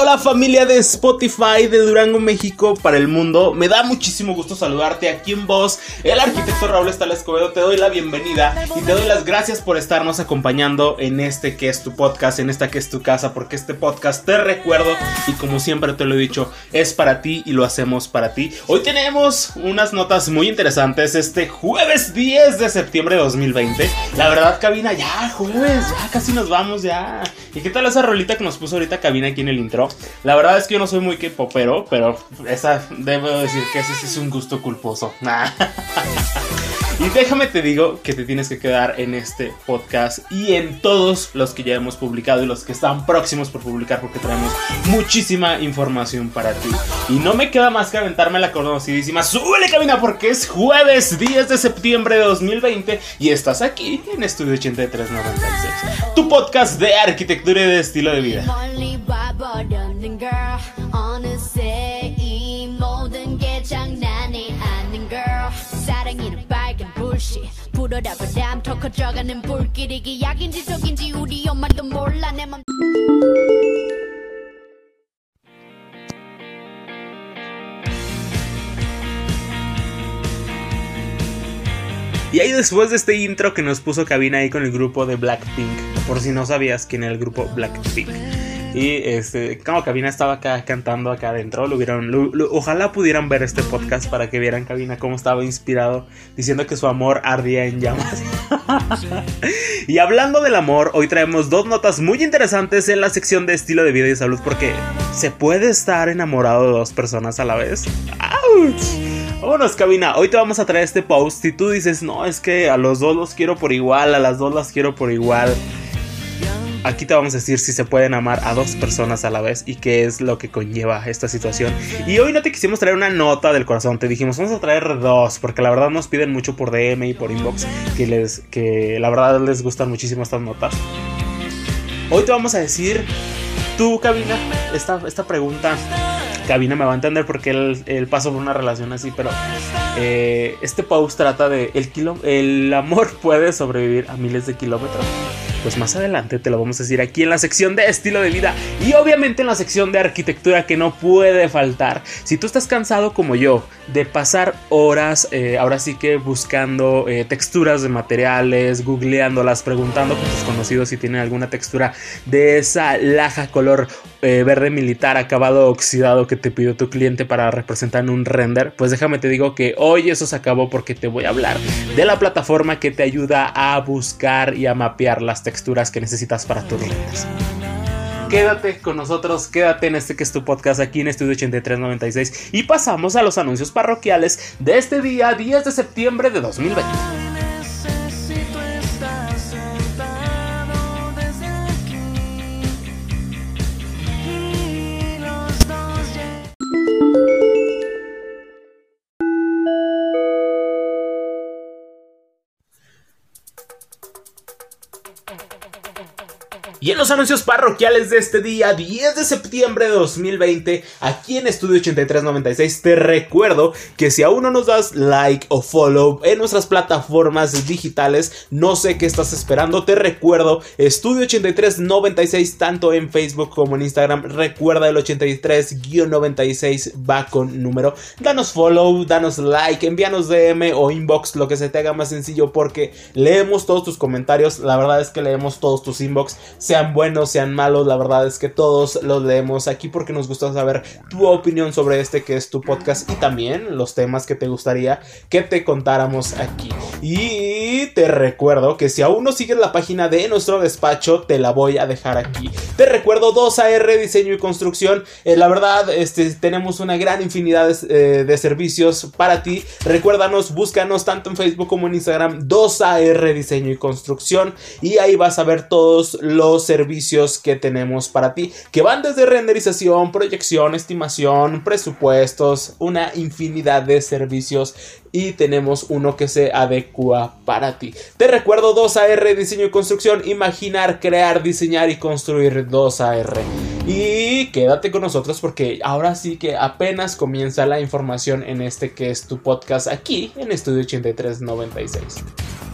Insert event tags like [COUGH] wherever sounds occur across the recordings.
Hola, familia de Spotify de Durango, México para el mundo. Me da muchísimo gusto saludarte aquí en voz. El arquitecto Raúl Estal Escobedo te doy la bienvenida y te doy las gracias por estarnos acompañando en este que es tu podcast, en esta que es tu casa, porque este podcast te recuerdo y como siempre te lo he dicho, es para ti y lo hacemos para ti. Hoy tenemos unas notas muy interesantes este jueves 10 de septiembre de 2020. La verdad, cabina, ya jueves, ya casi nos vamos ya. ¿Y qué tal esa rolita que nos puso ahorita cabina aquí en el la verdad es que yo no soy muy que popero, pero esa debo decir que ese es un gusto culposo. [LAUGHS] Y déjame te digo que te tienes que quedar en este podcast y en todos los que ya hemos publicado y los que están próximos por publicar porque traemos muchísima información para ti. Y no me queda más que aventarme la conocidísima Súbele cabina porque es jueves 10 de septiembre de 2020 y estás aquí en Estudio 8396, tu podcast de arquitectura y de estilo de vida. Y ahí después de este intro que nos puso cabina ahí con el grupo de Blackpink, por si no sabías quién era el grupo Blackpink. Y este, como Cabina estaba acá cantando acá adentro, lo vieron, ojalá pudieran ver este podcast para que vieran Cabina cómo estaba inspirado, diciendo que su amor ardía en llamas. [LAUGHS] y hablando del amor, hoy traemos dos notas muy interesantes en la sección de estilo de vida y salud, porque se puede estar enamorado de dos personas a la vez. ¡Auch! Vámonos, cabina. Hoy te vamos a traer este post. Si tú dices, no, es que a los dos los quiero por igual, a las dos las quiero por igual. Aquí te vamos a decir si se pueden amar a dos personas a la vez y qué es lo que conlleva esta situación. Y hoy no te quisimos traer una nota del corazón, te dijimos vamos a traer dos, porque la verdad nos piden mucho por DM y por inbox que les que la verdad les gustan muchísimo estas notas. Hoy te vamos a decir, tú cabina, esta, esta pregunta cabina me va a entender porque él, pasó por una relación así, pero eh, este post trata de el, el amor puede sobrevivir a miles de kilómetros pues más adelante te lo vamos a decir aquí en la sección de estilo de vida y obviamente en la sección de arquitectura que no puede faltar. Si tú estás cansado como yo de pasar horas, eh, ahora sí que buscando eh, texturas de materiales, googleándolas, preguntando con tus conocidos si tienen alguna textura de esa laja color eh, verde militar acabado oxidado que te pidió tu cliente para representar en un render, pues déjame te digo que hoy eso se acabó porque te voy a hablar de la plataforma que te ayuda a buscar y a mapear las texturas que necesitas para tus renders. Quédate con nosotros, quédate en este que es tu podcast aquí en Estudio 8396 y pasamos a los anuncios parroquiales de este día 10 de septiembre de 2020. Y en los anuncios parroquiales de este día, 10 de septiembre de 2020, aquí en Estudio 8396, te recuerdo que si aún no nos das like o follow en nuestras plataformas digitales, no sé qué estás esperando. Te recuerdo, Estudio 8396, tanto en Facebook como en Instagram. Recuerda el 83-96 va con número. Danos follow, danos like, envíanos DM o inbox, lo que se te haga más sencillo, porque leemos todos tus comentarios. La verdad es que leemos todos tus inbox sean buenos, sean malos, la verdad es que todos los leemos aquí porque nos gusta saber tu opinión sobre este que es tu podcast y también los temas que te gustaría que te contáramos aquí. Y te recuerdo que si aún no sigues la página de nuestro despacho, te la voy a dejar aquí. Te recuerdo 2AR Diseño y Construcción. Eh, la verdad, este, tenemos una gran infinidad eh, de servicios para ti. Recuérdanos, búscanos tanto en Facebook como en Instagram 2AR Diseño y Construcción. Y ahí vas a ver todos los servicios que tenemos para ti, que van desde renderización, proyección, estimación, presupuestos, una infinidad de servicios y tenemos uno que se adecua para ti. Te recuerdo 2AR Diseño y Construcción, imaginar, crear, diseñar y construir 2AR. Y quédate con nosotros porque ahora sí que apenas comienza la información en este que es tu podcast aquí en Estudio 8396.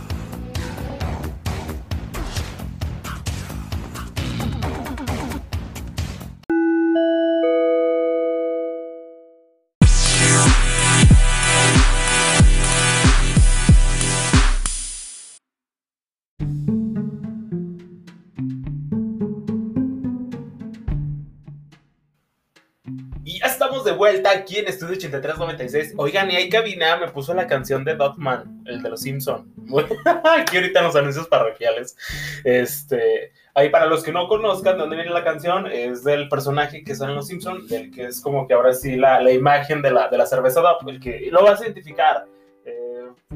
Aquí en Estudio 8396. Oigan, y ahí cabina me puso la canción de Dotman, el de los Simpson. [LAUGHS] aquí ahorita en los anuncios parroquiales. Este, ahí para los que no conozcan de dónde viene la canción, es del personaje que sale en los Simpson, del que es como que ahora sí la, la imagen de la, de la cerveza Dot, el que lo vas a identificar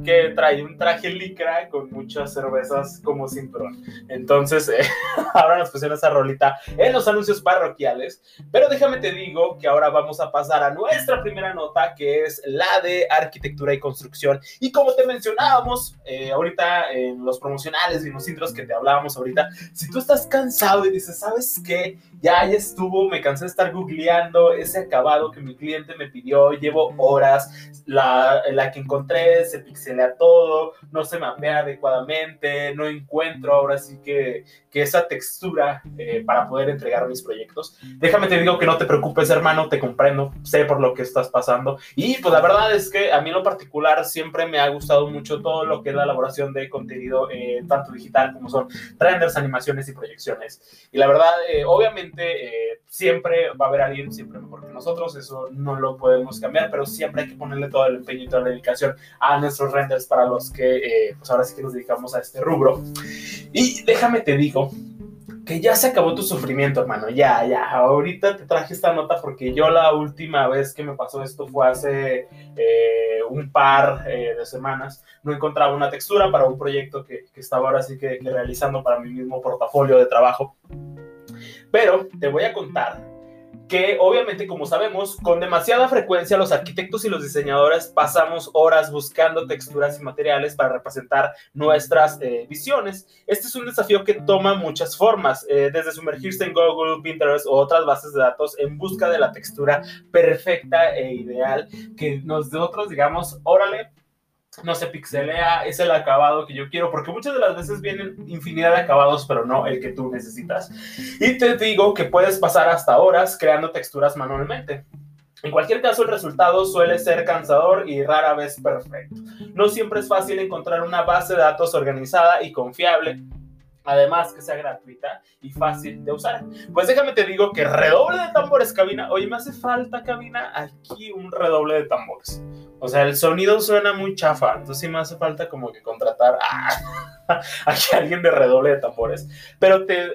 que trae un traje licra con muchas cervezas como cinturón. Entonces, eh, [LAUGHS] ahora nos pusieron esa rolita en los anuncios parroquiales. Pero déjame te digo que ahora vamos a pasar a nuestra primera nota, que es la de arquitectura y construcción. Y como te mencionábamos eh, ahorita en los promocionales y en los intros que te hablábamos ahorita, si tú estás cansado y dices, ¿sabes qué? Ya, ya estuvo, me cansé de estar googleando ese acabado que mi cliente me pidió, llevo horas, la, la que encontré se pixelea todo, no se mapea adecuadamente, no encuentro ahora sí que, que esa textura eh, para poder entregar mis proyectos. Déjame te digo que no te preocupes, hermano, te comprendo, sé por lo que estás pasando. Y pues la verdad es que a mí en lo particular siempre me ha gustado mucho todo lo que es la elaboración de contenido, eh, tanto digital como son renders, animaciones y proyecciones. Y la verdad, eh, obviamente, siempre va a haber alguien siempre mejor que nosotros, eso no lo podemos cambiar, pero siempre hay que ponerle todo el empeño y toda la dedicación a nuestros renders para los que, pues ahora sí que nos dedicamos a este rubro. Y déjame te digo que ya se acabó tu sufrimiento, hermano. Ya, ya. Ahorita te traje esta nota porque yo la última vez que me pasó esto fue hace eh, un par eh, de semanas. No encontraba una textura para un proyecto que, que estaba ahora sí que, que realizando para mi mismo portafolio de trabajo. Pero te voy a contar que obviamente, como sabemos, con demasiada frecuencia los arquitectos y los diseñadores pasamos horas buscando texturas y materiales para representar nuestras eh, visiones. Este es un desafío que toma muchas formas, eh, desde sumergirse en Google, Pinterest o otras bases de datos en busca de la textura perfecta e ideal que nosotros digamos, órale, no se pixelea, es el acabado que yo quiero, porque muchas de las veces vienen infinidad de acabados, pero no el que tú necesitas. Y te digo que puedes pasar hasta horas creando texturas manualmente. En cualquier caso, el resultado suele ser cansador y rara vez perfecto. No siempre es fácil encontrar una base de datos organizada y confiable, además que sea gratuita y fácil de usar. Pues déjame te digo que redoble de tambores, cabina. Oye, me hace falta, cabina, aquí un redoble de tambores. O sea, el sonido suena muy chafa, entonces sí me hace falta como que contratar a, [LAUGHS] alguien de redoble de tambores. Pero te eh,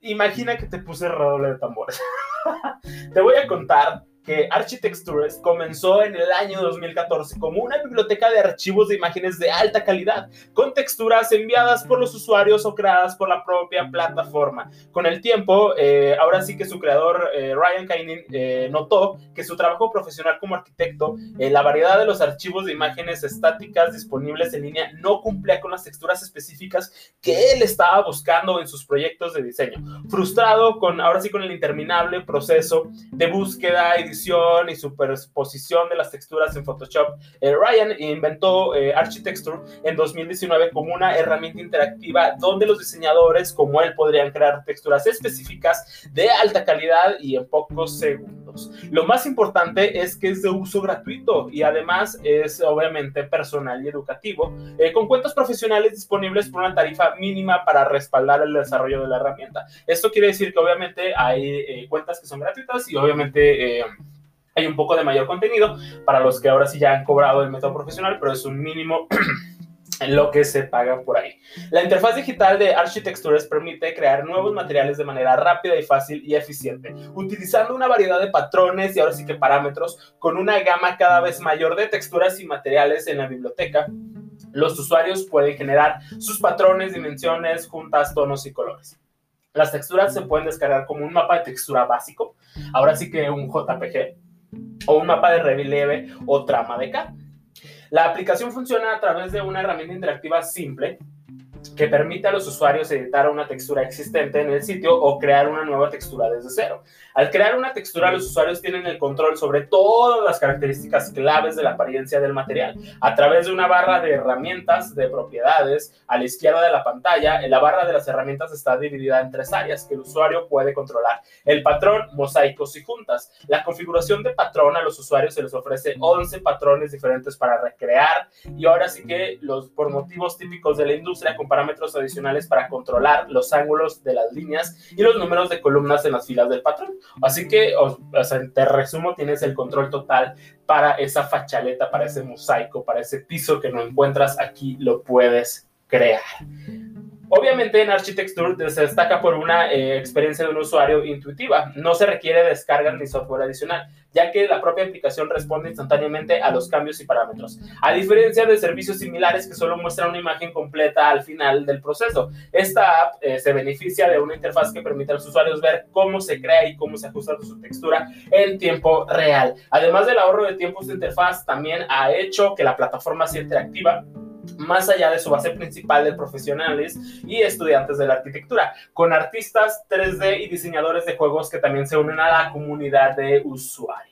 imagina que te puse redoble de tambores. [LAUGHS] te voy a contar que Architectures comenzó en el año 2014 como una biblioteca de archivos de imágenes de alta calidad, con texturas enviadas por los usuarios o creadas por la propia plataforma. Con el tiempo, eh, ahora sí que su creador, eh, Ryan Kainin, eh, notó que su trabajo profesional como arquitecto, la variedad de los archivos de imágenes estáticas disponibles en línea no cumplía con las texturas específicas que él estaba buscando en sus proyectos de diseño. Frustrado con, ahora sí, con el interminable proceso de búsqueda y y superposición de las texturas en Photoshop, eh, Ryan inventó eh, Architecture en 2019 como una herramienta interactiva donde los diseñadores como él podrían crear texturas específicas de alta calidad y en pocos segundos. Lo más importante es que es de uso gratuito y además es obviamente personal y educativo, eh, con cuentas profesionales disponibles por una tarifa mínima para respaldar el desarrollo de la herramienta. Esto quiere decir que obviamente hay cuentas que son gratuitas y obviamente hay un poco de mayor contenido para los que ahora sí ya han cobrado el método profesional, pero es un mínimo [CLEARS THROAT] lo que se paga por ahí. La interfaz digital de Architectures permite crear nuevos materiales de manera rápida y fácil y eficiente, utilizando una variedad de patrones y ahora sí que parámetros con una gama cada vez mayor de texturas y materiales en la biblioteca. Los usuarios pueden generar sus patrones, dimensiones, juntas, tonos y colores. Las texturas se pueden descargar como un mapa de textura básico, ahora sí que un JPG, o un mapa de relieve o trama de K. La aplicación funciona a través de una herramienta interactiva simple que permite a los usuarios editar una textura existente en el sitio o crear una nueva textura desde cero. Al crear una textura, los usuarios tienen el control sobre todas las características claves de la apariencia del material. A través de una barra de herramientas de propiedades a la izquierda de la pantalla, la barra de las herramientas está dividida en tres áreas que el usuario puede controlar. El patrón, mosaicos y juntas. La configuración de patrón a los usuarios se les ofrece 11 patrones diferentes para recrear y ahora sí que los por motivos típicos de la industria parámetros adicionales para controlar los ángulos de las líneas y los números de columnas en las filas del patrón. Así que, te resumo, tienes el control total para esa fachaleta, para ese mosaico, para ese piso que no encuentras aquí, lo puedes crear. Obviamente en Architecture se destaca por una eh, experiencia de un usuario intuitiva. No se requiere descarga ni software adicional, ya que la propia aplicación responde instantáneamente a los cambios y parámetros. A diferencia de servicios similares que solo muestran una imagen completa al final del proceso, esta app eh, se beneficia de una interfaz que permite a los usuarios ver cómo se crea y cómo se ajusta su textura en tiempo real. Además del ahorro de tiempo, esta interfaz también ha hecho que la plataforma sea interactiva más allá de su base principal de profesionales y estudiantes de la arquitectura, con artistas 3D y diseñadores de juegos que también se unen a la comunidad de usuarios.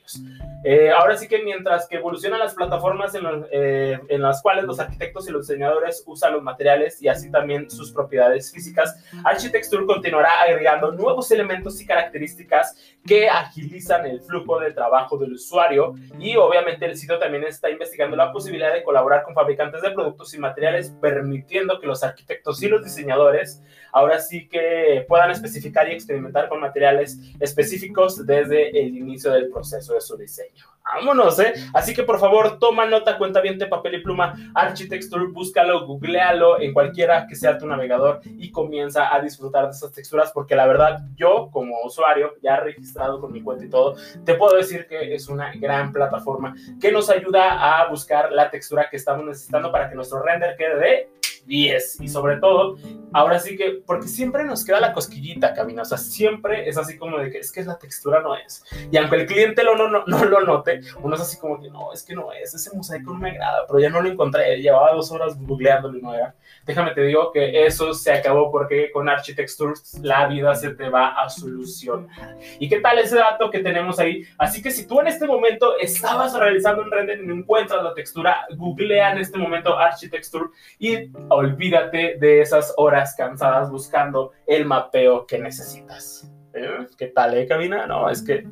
Eh, ahora sí que mientras que evolucionan las plataformas eh, en, las cuales los arquitectos y los diseñadores usan los materiales y así también sus propiedades físicas, Architecture continuará agregando nuevos elementos y características que agilizan el flujo de trabajo del usuario. Y obviamente el sitio también está investigando la posibilidad de colaborar con fabricantes de productos y materiales permitiendo que los arquitectos y los diseñadores ahora sí que puedan especificar y experimentar con materiales específicos desde el inicio del proceso su diseño. Vámonos, ¿eh? Así que por favor, toma nota, cuenta bien de papel y pluma, Architecture, búscalo, googlealo en cualquiera que sea tu navegador y comienza a disfrutar de esas texturas porque la verdad yo como usuario ya registrado con mi cuenta y todo, te puedo decir que es una gran plataforma que nos ayuda a buscar la textura que estamos necesitando para que nuestro render quede de 10. Y sobre todo, ahora sí que, porque siempre nos queda la cosquillita, cabina. O sea, siempre es así como de que es que la textura no es. Y aunque el cliente lo, no, no, no lo note, uno es así como que no, es que no es. Ese mosaico no me agrada, pero ya no lo encontré. Llevaba dos horas googleándolo y no era. Déjame te digo que eso se acabó porque con Architectures la vida se te va a solucionar. ¿Y qué tal ese dato que tenemos ahí? Así que si tú en este momento estabas realizando un render y no encuentras la textura, googlea en este momento Architecture y olvídate de esas horas cansadas buscando el mapeo que necesitas. ¿Eh? ¿Qué tal, eh, cabina? No, es que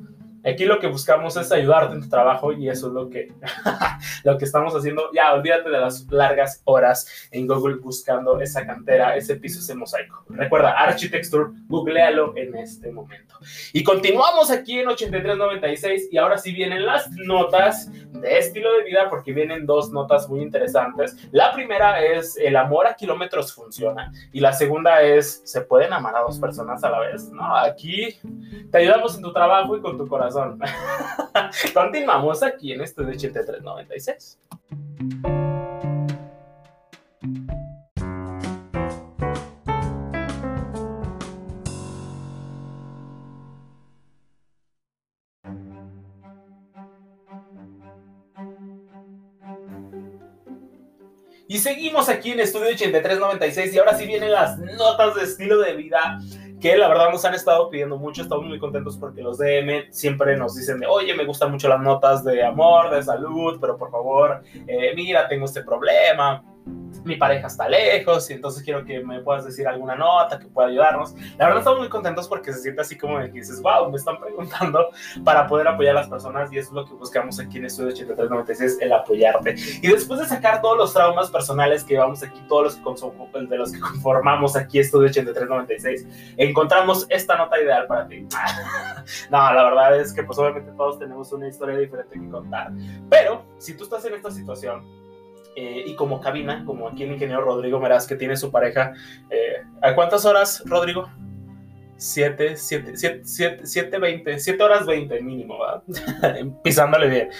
Aquí lo que buscamos es ayudarte en tu trabajo y eso es lo que, [LAUGHS] lo que estamos haciendo. Ya, olvídate de las largas horas en Google buscando esa cantera, ese piso, ese mosaico. Recuerda, Architecture, googlealo en este momento. Y continuamos aquí en 8396 y ahora sí vienen las notas de estilo de vida porque vienen dos notas muy interesantes. La primera es el amor a kilómetros funciona y la segunda es se pueden amar a dos personas a la vez. No, aquí te ayudamos en tu trabajo y con tu corazón [LAUGHS] Continuamos aquí en este de 8396. Y seguimos aquí en Estudio 8396 y ahora sí vienen las notas de estilo de vida que la verdad nos han estado pidiendo mucho, estamos muy contentos porque los DM siempre nos dicen de, oye, me gustan mucho las notas de amor, de salud, pero por favor, eh, mira, tengo este problema, mi pareja está lejos y entonces quiero que me puedas decir alguna nota que pueda ayudarnos. La verdad estamos muy contentos porque se siente así como de que dices, wow, me están preguntando para poder apoyar a las personas y eso es lo que buscamos aquí en Estudio 8396, el apoyarte. Y después de sacar todos los traumas personales que llevamos aquí, todos los que de los que conformamos aquí Estudio 8396, encontramos esta nota ideal para ti. [LAUGHS] no, la verdad es que pues obviamente todos tenemos una historia diferente que contar. Pero si tú estás en esta situación, eh, y como cabina, como aquí el ingeniero Rodrigo Meraz, que tiene su pareja. Eh, ¿A cuántas horas, Rodrigo? 7, 7, 7, 7, 7, 20, 7 horas 20 mínimo, ¿verdad? [LAUGHS] Pisándole bien.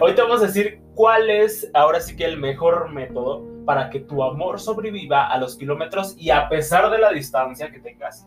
Hoy te vamos a decir cuál es ahora sí que el mejor método para que tu amor sobreviva a los kilómetros y a pesar de la distancia que tengas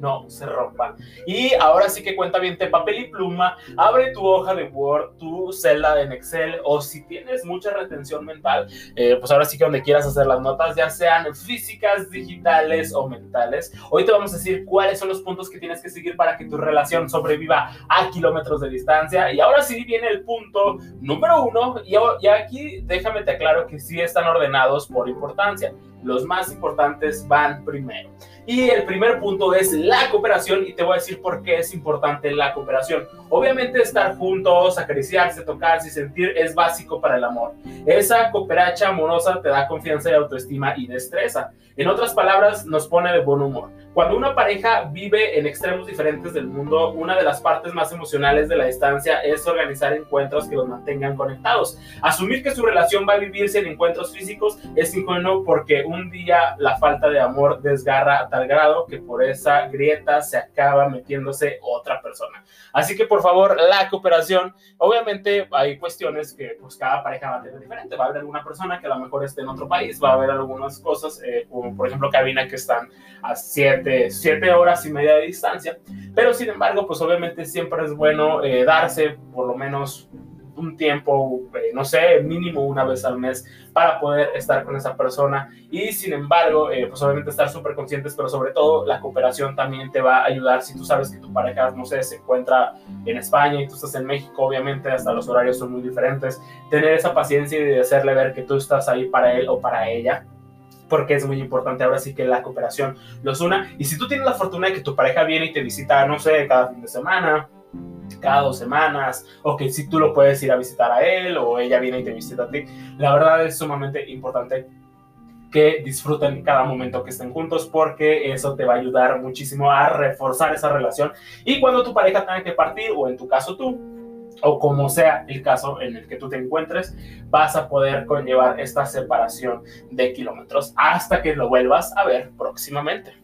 no se rompa. Y ahora sí que cuenta bien, te papel y pluma, abre tu hoja de Word, tu celda en Excel o si tienes mucha retención mental, eh, pues ahora sí que donde quieras hacer las notas, ya sean físicas, digitales o mentales. Hoy te vamos a decir cuáles son los puntos que tienes que seguir para que tu relación sobreviva a kilómetros de distancia. Y ahora sí viene el punto número uno y, y aquí déjame te aclaro que sí están ordenados por importancia. Los más importantes van primero. Y el primer punto es la cooperación y te voy a decir por qué es importante la cooperación. Obviamente estar juntos, acariciarse, tocarse y sentir es básico para el amor. Esa cooperacha amorosa te da confianza y autoestima y destreza. En otras palabras, nos pone de buen humor. Cuando una pareja vive en extremos diferentes del mundo, una de las partes más emocionales de la distancia es organizar encuentros que los mantengan conectados. Asumir que su relación va a vivirse en encuentros físicos es ingenuo porque un día la falta de amor desgarra a tal grado que por esa grieta se acaba metiéndose otra persona. Así que por favor, la cooperación, obviamente hay cuestiones que pues cada pareja va a tener diferente. Va a haber alguna persona que a lo mejor esté en otro país, va a haber algunas cosas, eh, como por ejemplo cabina que están a siete, siete horas y media de distancia. Pero sin embargo, pues obviamente siempre es bueno eh, darse por lo menos un tiempo, eh, no sé, mínimo una vez al mes para poder estar con esa persona. Y sin embargo, eh, pues obviamente estar súper conscientes, pero sobre todo la cooperación también te va a ayudar. Si tú sabes que tu pareja, no sé, se encuentra en España y tú estás en México, obviamente hasta los horarios son muy diferentes. Tener esa paciencia y de hacerle ver que tú estás ahí para él o para ella porque es muy importante ahora sí que la cooperación los una. Y si tú tienes la fortuna de que tu pareja viene y te visita, no sé, cada fin de semana, cada dos semanas, o que si tú lo puedes ir a visitar a él o ella viene y te visita a ti, la verdad es sumamente importante que disfruten cada momento que estén juntos porque eso te va a ayudar muchísimo a reforzar esa relación y cuando tu pareja tenga que partir o en tu caso tú o como sea el caso en el que tú te encuentres, vas a poder conllevar esta separación de kilómetros hasta que lo vuelvas a ver próximamente.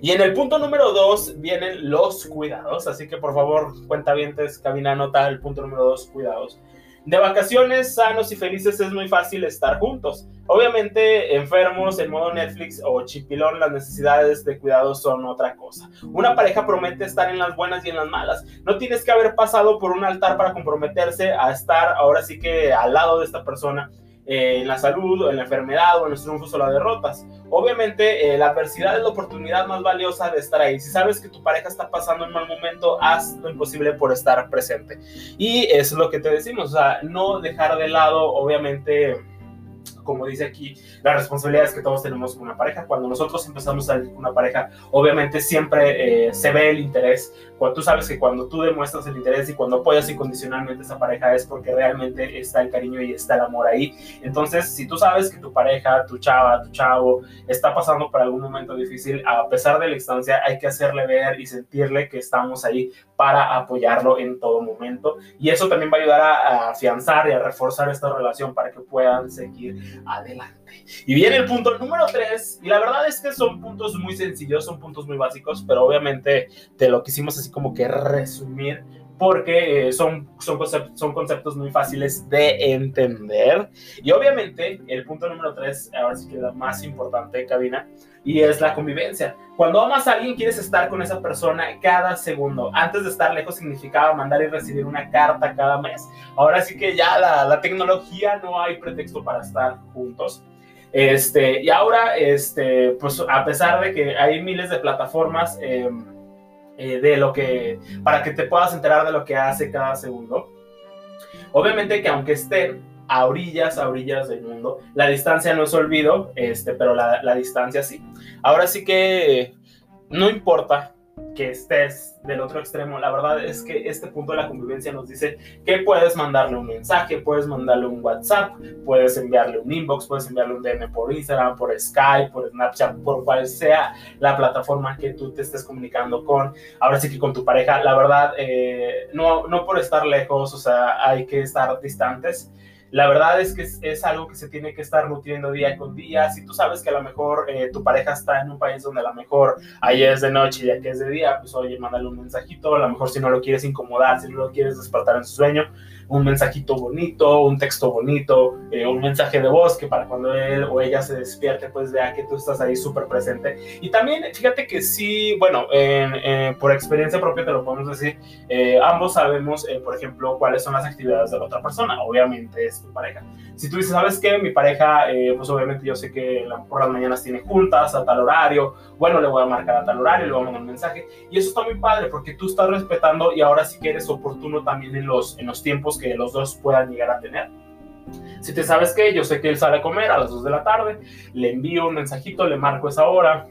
Y en el punto número dos vienen los cuidados, así que por favor, cuenta bien, cabina nota el punto número dos, cuidados. De vacaciones sanos y felices es muy fácil estar juntos. Obviamente, enfermos, en modo Netflix o chipilón, las necesidades de cuidado son otra cosa. Una pareja promete estar en las buenas y en las malas. No tienes que haber pasado por un altar para comprometerse a estar ahora sí que al lado de esta persona eh, en la salud, en la enfermedad o en los triunfos o las derrotas. Obviamente, eh, la adversidad es la oportunidad más valiosa de estar ahí. Si sabes que tu pareja está pasando un mal momento, haz lo imposible por estar presente. Y es lo que te decimos, o sea, no dejar de lado, obviamente como dice aquí, las responsabilidades que todos tenemos una pareja. Cuando nosotros empezamos a salir con una pareja, obviamente siempre eh, se ve el interés. Cuando tú sabes que cuando tú demuestras el interés y cuando apoyas incondicionalmente a esa pareja es porque realmente está el cariño y está el amor ahí. Entonces, si tú sabes que tu pareja, tu chava, tu chavo está pasando por algún momento difícil, a pesar de la instancia, hay que hacerle ver y sentirle que estamos ahí para apoyarlo en todo momento. Y eso también va a ayudar a, afianzar y a reforzar esta relación para que puedan seguir adelante. Y viene el punto número 3, y la verdad es que son puntos muy sencillos, son puntos muy básicos, pero obviamente te lo quisimos así como que resumir porque eh, son, son, conceptos, son conceptos muy fáciles de entender. Y obviamente el punto número 3, ahora sí que es la más importante, cabina, y es la convivencia. Cuando amas a alguien, quieres estar con esa persona cada segundo. Antes de estar lejos significaba mandar y recibir una carta cada mes. Ahora sí que ya la, la tecnología no hay pretexto para estar juntos. Este, y ahora, este, pues a pesar de que hay miles de plataformas eh, eh, de lo que, para que te puedas enterar de lo que hace cada segundo, obviamente que aunque estén a orillas, a orillas del mundo. La distancia no es olvido, este, pero la, la distancia sí. Ahora sí que no importa que estés del otro extremo, la verdad es que este punto de la convivencia nos dice que puedes mandarle un mensaje, puedes mandarle un WhatsApp, puedes enviarle un inbox, puedes enviarle un DM por Instagram, por Skype, por Snapchat, por cual sea la plataforma que tú te estés comunicando con, ahora sí que con tu pareja, la verdad, eh, no, no por estar lejos, o sea, hay que estar distantes. La verdad es que es, algo que se tiene que estar nutriendo día con día. Si tú sabes que a lo mejor eh, tu pareja está en un país donde a lo mejor ahí es de noche y aquí es de día, pues oye, mándale un mensajito. A lo mejor si no lo quieres incomodar, si no lo quieres despertar en su sueño, un mensajito bonito, un texto bonito, eh, un mensaje de voz que para cuando él o ella se despierte, pues vea que tú estás ahí súper presente. Y también, fíjate que sí, bueno, por experiencia propia te lo podemos decir, eh, ambos sabemos, eh, por ejemplo, cuáles son las actividades de la otra persona, obviamente es tu pareja. Si tú dices, ¿sabes qué? Mi pareja, pues obviamente yo sé que por las mañanas tiene juntas a tal horario, bueno, le voy a marcar a tal horario, le voy a mandar un mensaje, y eso está muy padre porque tú estás respetando y ahora sí que eres oportuno también en los, en los tiempos que los dos puedan llegar a tener. Si te sabes que yo sé que él sale a comer a las 2 de la tarde, le envío un mensajito, le marco esa hora,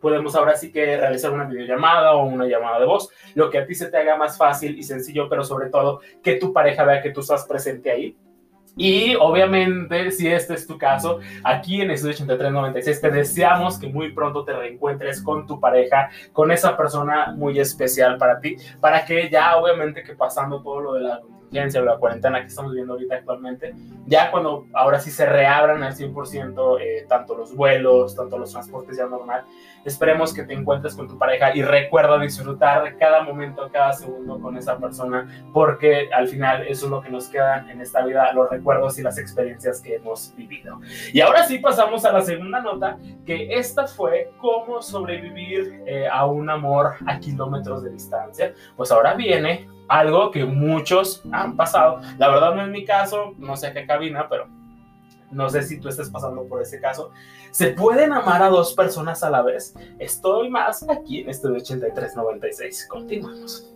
podemos ahora sí que realizar una videollamada o una llamada de voz, lo que a ti se te haga más fácil y sencillo, pero sobre todo que tu pareja vea que tú estás presente ahí. Y obviamente, si este es tu caso, aquí en Estudio 8396 te deseamos que muy pronto te reencuentres con tu pareja, con esa persona muy especial para ti, para que ya obviamente que pasando todo lo de la la cuarentena que estamos viviendo ahorita actualmente, ya cuando ahora sí se reabran al 100% eh, tanto los vuelos, tanto los transportes ya normal, esperemos que te encuentres con tu pareja y recuerda disfrutar cada momento, cada segundo con esa persona, porque al final eso es lo que nos queda en esta vida, los recuerdos y las experiencias que hemos vivido. Y ahora sí pasamos a la segunda nota, que esta fue cómo sobrevivir eh, a un amor a kilómetros de distancia. Pues ahora viene algo que muchos han pasado. La verdad no es mi caso, no sé qué cabina, pero no sé si tú estés pasando por ese caso. ¿Se pueden amar a dos personas a la vez? Estoy más aquí en este de 8396. Continuamos.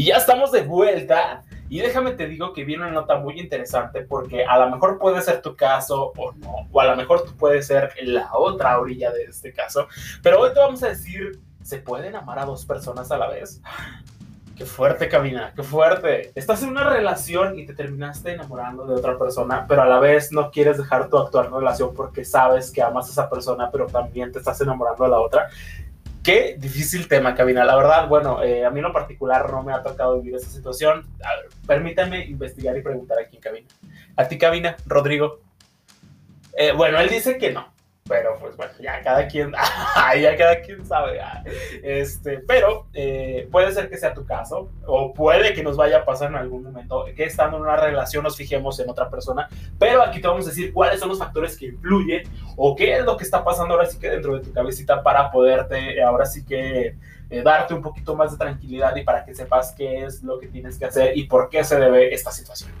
Y ya estamos de vuelta. Y déjame te digo que viene una nota muy interesante porque a lo mejor puede ser tu caso o no, o a lo mejor tú puedes ser la otra orilla de este caso. Pero hoy te vamos a decir, ¿se pueden amar a dos personas a la vez? [GASPS] Qué fuerte, Cabina, qué fuerte. Estás en una relación y te terminaste enamorando de otra persona, pero a la vez no quieres dejar tu actual relación porque sabes que amas a esa persona, pero también te estás enamorando de la otra. Qué difícil tema, Cabina. La verdad, bueno, eh, a mí en lo particular no me ha tocado vivir esa situación. permítame investigar y preguntar aquí en Cabina. A ti, Cabina, Rodrigo. Eh, bueno, él dice que no. Pero pues bueno, ya cada quien, [LAUGHS] ya cada quien sabe. Este, pero eh, puede ser que sea tu caso, o puede que nos vaya a pasar en algún momento que estando en una relación nos fijemos en otra persona. Pero aquí te vamos a decir cuáles son los factores que influyen o qué es lo que está pasando ahora sí que dentro de tu cabecita para poderte, ahora sí que eh, darte un poquito más de tranquilidad y para que sepas qué es lo que tienes que hacer y por qué se debe esta situación.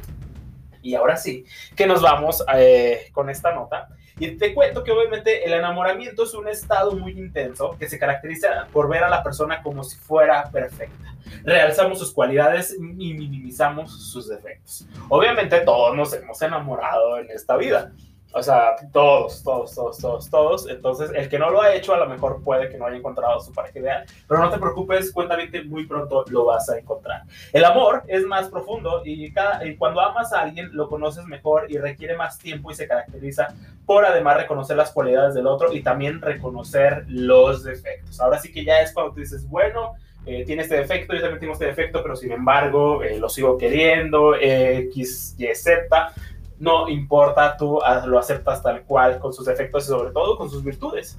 Y ahora sí, que nos vamos eh, con esta nota. Y te cuento que obviamente el enamoramiento es un estado muy intenso que se caracteriza por ver a la persona como si fuera perfecta. Realzamos sus cualidades y minimizamos sus defectos. Obviamente todos nos hemos enamorado en esta vida. O sea, todos, todos, todos, todos, todos. Entonces, el que no lo ha hecho, a lo mejor puede que no haya encontrado su pareja ideal. Pero no te preocupes, cuéntame, muy pronto lo vas a encontrar. El amor es más profundo y, cada, y cuando amas a alguien, lo conoces mejor y requiere más tiempo y se caracteriza por además reconocer las cualidades del otro y también reconocer los defectos. Ahora sí que ya es cuando tú dices, bueno, eh, tiene este defecto, yo también tengo este defecto, pero sin embargo, eh, lo sigo queriendo, X, Y, Z no importa, tú lo aceptas tal cual, con sus defectos y sobre todo con sus virtudes.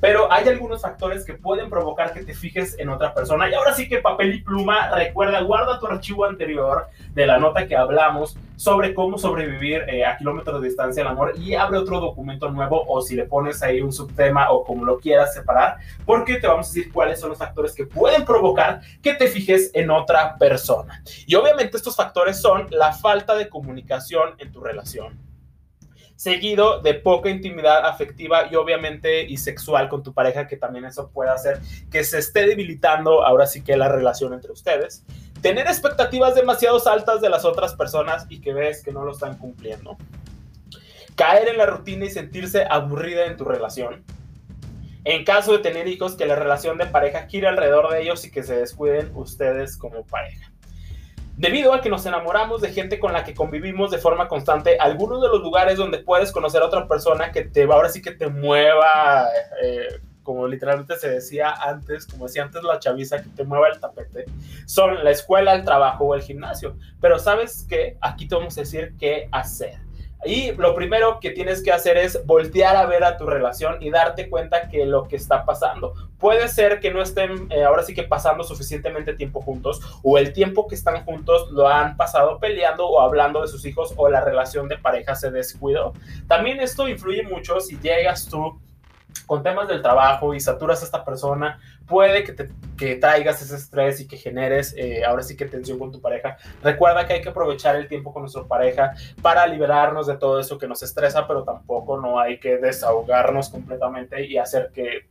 Pero hay algunos factores que pueden provocar que te fijes en otra persona. Y ahora sí que papel y pluma, recuerda, guarda tu archivo anterior de la nota que hablamos sobre cómo sobrevivir eh, a kilómetros de distancia al amor y abre otro documento nuevo o si le pones ahí un subtema o como lo quieras separar, porque te vamos a decir cuáles son los factores que pueden provocar que te fijes en otra persona. Y obviamente estos factores son la falta de comunicación en tu relación seguido de poca intimidad afectiva y obviamente y sexual con tu pareja, que también eso puede hacer que se esté debilitando ahora sí que la relación entre ustedes. Tener expectativas demasiado altas de las otras personas y que ves que no lo están cumpliendo. Caer en la rutina y sentirse aburrida en tu relación. En caso de tener hijos, que la relación de pareja gire alrededor de ellos y que se descuiden ustedes como pareja. Debido a que nos enamoramos de gente con la que convivimos de forma constante, algunos de los lugares donde puedes conocer a otra persona que te ahora sí que te mueva, eh, como literalmente se decía antes, como decía antes la chaviza, que te mueva el tapete, son la escuela, el trabajo o el gimnasio. Pero sabes que aquí te vamos a decir qué hacer. Y lo primero que tienes que hacer es voltear a ver a tu relación y darte cuenta que lo que está pasando. Puede ser que no estén eh, ahora sí que pasando suficientemente tiempo juntos o el tiempo que están juntos lo han pasado peleando o hablando de sus hijos o la relación de pareja se descuidó. También esto influye mucho si llegas tú con temas del trabajo y saturas a esta persona, puede que, te, que traigas ese estrés y que generes eh, ahora sí que tensión con tu pareja. Recuerda que hay que aprovechar el tiempo con nuestra pareja para liberarnos de todo eso que nos estresa, pero tampoco no hay que desahogarnos completamente y hacer que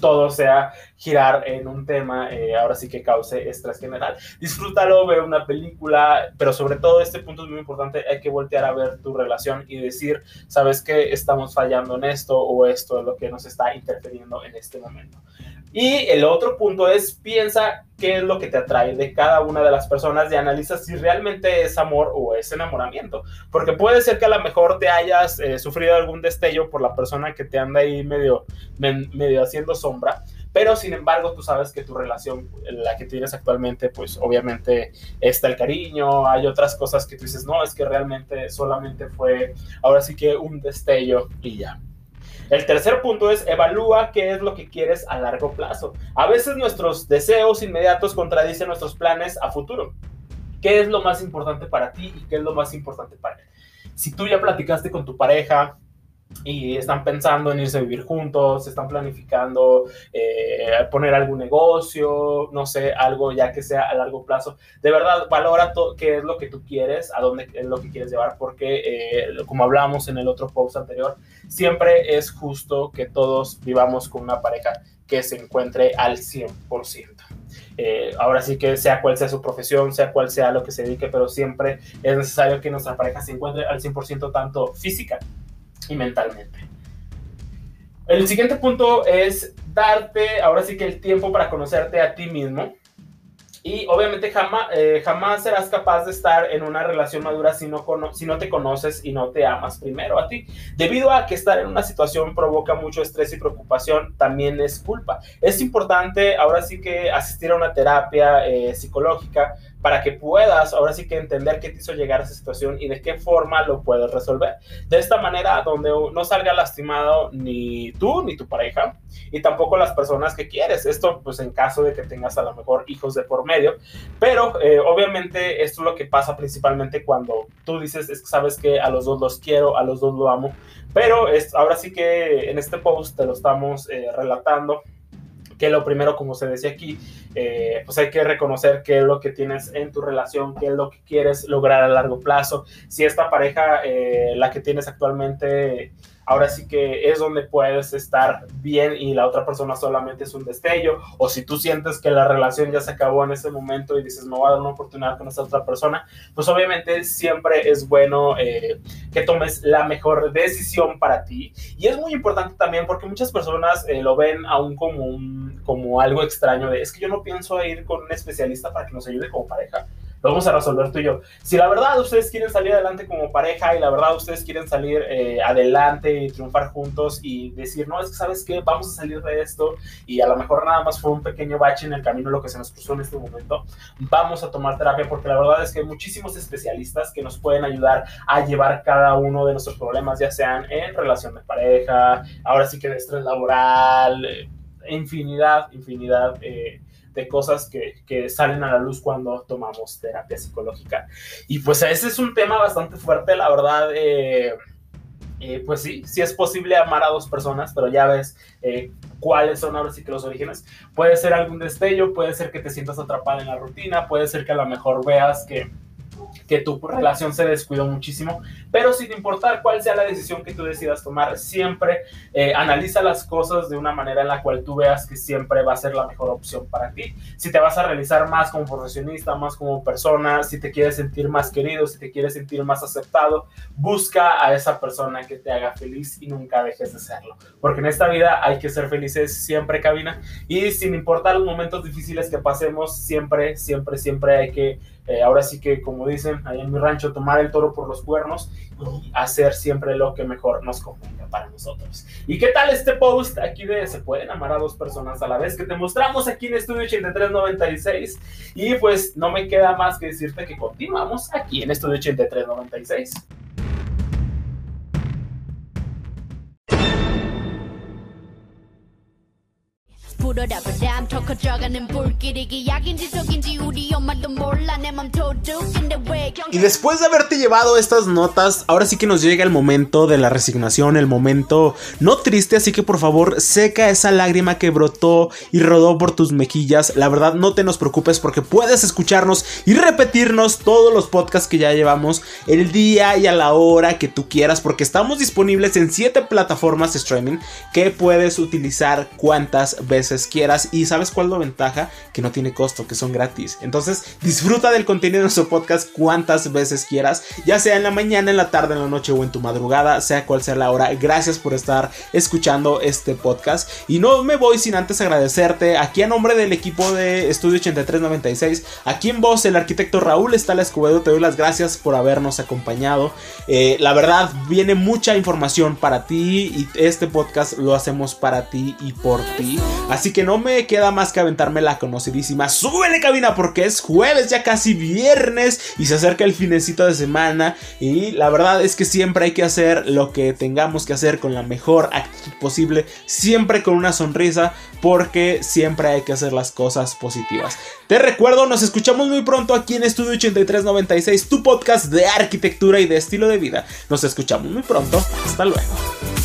todo sea girar en un tema, eh, ahora sí que cause estrés general. Disfrútalo, ve una película, pero sobre todo este punto es muy importante, hay que voltear a ver tu relación y decir, sabes que estamos fallando en esto o esto es lo que nos está interfiriendo en este momento. Y el otro punto es piensa qué es lo que te atrae de cada una de las personas y analiza si realmente es amor o es enamoramiento. Porque puede ser que a lo mejor te hayas eh, sufrido algún destello por la persona que te anda ahí medio, medio haciendo sombra. Pero sin embargo, tú sabes que tu relación, la que tienes actualmente, pues obviamente está el cariño, hay otras cosas que tú dices, no, es que realmente solamente fue, ahora sí que un destello y ya. El tercer punto es evalúa qué es lo que quieres a largo plazo. A veces nuestros deseos inmediatos contradicen nuestros planes a futuro. ¿Qué es lo más importante para ti y qué es lo más importante para él? Si tú ya platicaste con tu pareja, y están pensando en irse a vivir juntos, están planificando eh, poner algún negocio, no sé, algo ya que sea a largo plazo. De verdad, valora qué es lo que tú quieres, a dónde es lo que quieres llevar, porque eh, como hablamos en el otro post anterior, siempre es justo que todos vivamos con una pareja que se encuentre al 100%. Eh, ahora sí que sea cual sea su profesión, sea cual sea lo que se dedique, pero siempre es necesario que nuestra pareja se encuentre al 100% tanto física y mentalmente. El siguiente punto es darte ahora sí que el tiempo para conocerte a ti mismo. Y obviamente jamás, eh, jamás serás capaz de estar en una relación madura si no, si no te conoces y no te amas primero a ti. Debido a que estar en una situación provoca mucho estrés y preocupación, también es culpa. Es importante ahora sí que asistir a una terapia eh, psicológica para que puedas ahora sí que entender qué te hizo llegar a esa situación y de qué forma lo puedes resolver. De esta manera, donde no salga lastimado ni tú ni tu pareja y tampoco las personas que quieres. Esto pues en caso de que tengas a lo mejor hijos de por medio, pero eh, obviamente esto es lo que pasa principalmente cuando tú dices, es que sabes que a los dos los quiero, a los dos lo amo, pero es, ahora sí que en este post te lo estamos eh, relatando que lo primero, como se decía aquí, eh, pues hay que reconocer qué es lo que tienes en tu relación, qué es lo que quieres lograr a largo plazo. Si esta pareja, eh, la que tienes actualmente, ahora sí que es donde puedes estar bien y la otra persona solamente es un destello, o si tú sientes que la relación ya se acabó en ese momento y dices, no va a dar una oportunidad con esa otra persona, pues obviamente siempre es bueno eh, que tomes la mejor decisión para ti. Y es muy importante también porque muchas personas eh, lo ven aún como, un, como algo extraño de, es que yo no pienso ir con un especialista para que nos ayude como pareja lo vamos a resolver tú y yo. Si la verdad ustedes quieren salir adelante como pareja y la verdad ustedes quieren salir eh, adelante y triunfar juntos y decir, no, es que sabes qué, vamos a salir de esto y a lo mejor nada más fue un pequeño bache en el camino lo que se nos cruzó en este momento, vamos a tomar terapia porque la verdad es que hay muchísimos especialistas que nos pueden ayudar a llevar cada uno de nuestros problemas, ya sean en relación de pareja, ahora sí que de estrés laboral, eh, infinidad, infinidad. Eh, de cosas que, que, salen a la luz cuando tomamos terapia psicológica. Y pues ese es un tema bastante fuerte, la verdad. Eh, eh, pues sí, sí es posible amar a dos personas, pero ya ves cuáles son ahora sí que los orígenes. Puede ser algún destello, puede ser que te sientas atrapada en la rutina, puede ser que a lo mejor veas que que tu relación se descuidó muchísimo, pero sin importar cuál sea la decisión que tú decidas tomar, siempre eh, analiza las cosas de una manera en la cual tú veas que siempre va a ser la mejor opción para ti. Si te vas a realizar más como profesionista, más como persona, si te quieres sentir más querido, si te quieres sentir más aceptado, busca a esa persona que te haga feliz y nunca dejes de serlo, porque en esta vida hay que ser felices siempre, cabina, y sin importar los momentos difíciles que pasemos, siempre, siempre, siempre hay que eh, ahora sí que, como dicen ahí en mi rancho, tomar el toro por los cuernos y hacer siempre lo que mejor nos convenga para nosotros. ¿Y qué tal este post aquí de Se pueden amar a dos personas a la vez que te mostramos aquí en Estudio 8396? Y pues no me queda más que decirte que continuamos aquí en Estudio 8396. 울어라 터커져가는 불길이 약인지 속인지 우리 엄마도 몰라 내맘 도둑인데 왜 Y después de haberte llevado estas notas, ahora sí que nos llega el momento de la resignación, el momento no triste, así que por favor seca esa lágrima que brotó y rodó por tus mejillas. La verdad no te nos preocupes porque puedes escucharnos y repetirnos todos los podcasts que ya llevamos el día y a la hora que tú quieras porque estamos disponibles en 7 plataformas de streaming que puedes utilizar cuantas veces quieras y sabes cuál es la ventaja que no tiene costo, que son gratis. Entonces disfruta del contenido de nuestro podcast cuantas veces quieras, ya sea en la mañana, en la tarde, en la noche o en tu madrugada, sea cual sea la hora. Gracias por estar escuchando este podcast y no me voy sin antes agradecerte aquí a nombre del equipo de Estudio 8396, aquí en voz el arquitecto Raúl Estala Escobedo, te doy las gracias por habernos acompañado. Eh, la verdad viene mucha información para ti y este podcast lo hacemos para ti y por ti. Así que no me queda más que aventarme la conocidísima. Súbele cabina porque es jueves, ya casi viernes y se acerca el finecito de semana. Y la verdad es que siempre hay que hacer lo que tengamos que hacer con la mejor actitud posible, siempre con una sonrisa, porque siempre hay que hacer las cosas positivas. Te recuerdo, nos escuchamos muy pronto aquí en Estudio 8396, tu podcast de arquitectura y de estilo de vida. Nos escuchamos muy pronto. Hasta luego.